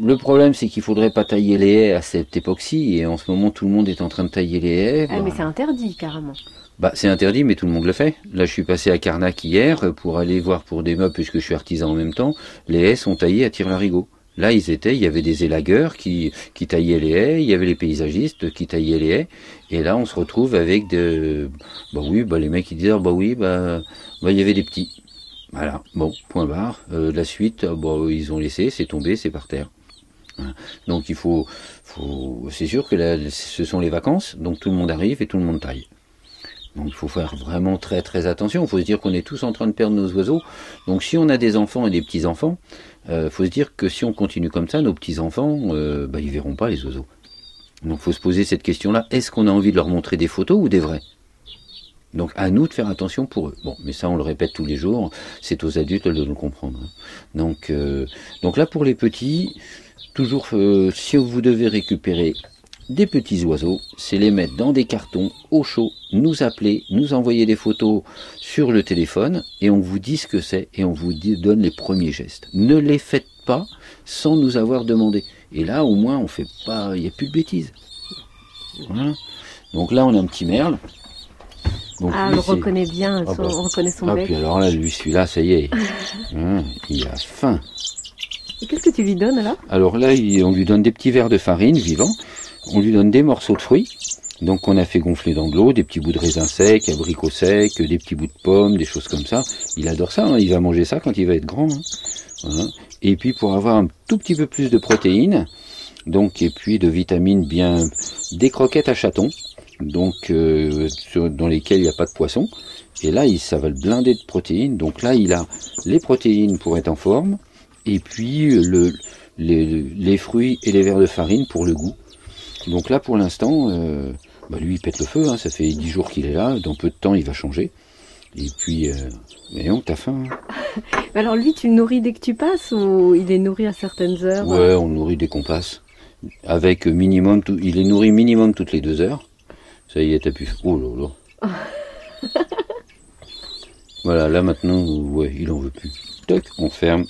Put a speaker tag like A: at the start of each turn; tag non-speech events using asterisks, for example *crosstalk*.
A: le problème, c'est qu'il faudrait pas tailler les haies à cette époque-ci, et en ce moment, tout le monde est en train de tailler les haies.
B: Ah, mais c'est interdit carrément.
A: Bah, c'est interdit, mais tout le monde le fait. Là, je suis passé à Carnac hier pour aller voir pour des meubles, puisque je suis artisan en même temps. Les haies sont taillées à tire-larigot. Là, ils étaient, il y avait des élagueurs qui, qui taillaient les haies, il y avait les paysagistes qui taillaient les haies, et là, on se retrouve avec de, bah oui, bah les mecs qui disent, ah, bah oui, bah, bah il y avait des petits. Voilà, bon, point barre. Euh, la suite, bon, ils ont laissé, c'est tombé, c'est par terre. Hein. Donc il faut, faut c'est sûr que là, ce sont les vacances, donc tout le monde arrive et tout le monde taille. Donc il faut faire vraiment très très attention. Il faut se dire qu'on est tous en train de perdre nos oiseaux. Donc si on a des enfants et des petits enfants, euh, faut se dire que si on continue comme ça, nos petits enfants, euh, bah, ils verront pas les oiseaux. Donc faut se poser cette question-là. Est-ce qu'on a envie de leur montrer des photos ou des vrais? Donc à nous de faire attention pour eux. Bon, mais ça on le répète tous les jours, c'est aux adultes de le comprendre. Hein. Donc, euh, donc là pour les petits, toujours euh, si vous devez récupérer des petits oiseaux, c'est les mettre dans des cartons au chaud, nous appeler, nous envoyer des photos sur le téléphone et on vous dit ce que c'est et on vous dit, donne les premiers gestes. Ne les faites pas sans nous avoir demandé. Et là au moins on fait pas, il n'y a plus de bêtises. Voilà. Donc là on a un petit merle.
B: ah, on reconnaît bien, ah, bah. on reconnaît son
A: ah,
B: bec.
A: Puis alors là, lui, celui-là, ça y est, *laughs* hein, il a faim.
B: Et qu'est-ce que tu lui donnes là?
A: Alors là, on lui donne des petits verres de farine vivants, on lui donne des morceaux de fruits, donc on a fait gonfler dans de l'eau, des petits bouts de raisin sec, abricots secs, des petits bouts de pommes, des choses comme ça. Il adore ça, hein, il va manger ça quand il va être grand. Hein. Et puis pour avoir un tout petit peu plus de protéines, donc et puis de vitamines bien, des croquettes à chatons, donc euh, dans lesquelles il n'y a pas de poisson. Et là, il, ça va le blinder de protéines. Donc là, il a les protéines pour être en forme, et puis le, les, fruits et les verres de farine pour le goût. Donc là, pour l'instant, euh, bah lui, il pète le feu. Hein, ça fait dix jours qu'il est là. Dans peu de temps, il va changer. Et puis, euh, mais non, t'as faim.
B: Hein. *laughs* Alors lui, tu le nourris dès que tu passes ou il est nourri à certaines heures
A: Ouais, on le nourrit dès qu'on passe. Avec minimum, tout, il est nourri minimum toutes les deux heures. Ça y est, t'as pu. Oh là là. *laughs* voilà, là maintenant, ouais, il en veut plus. Toc, on ferme.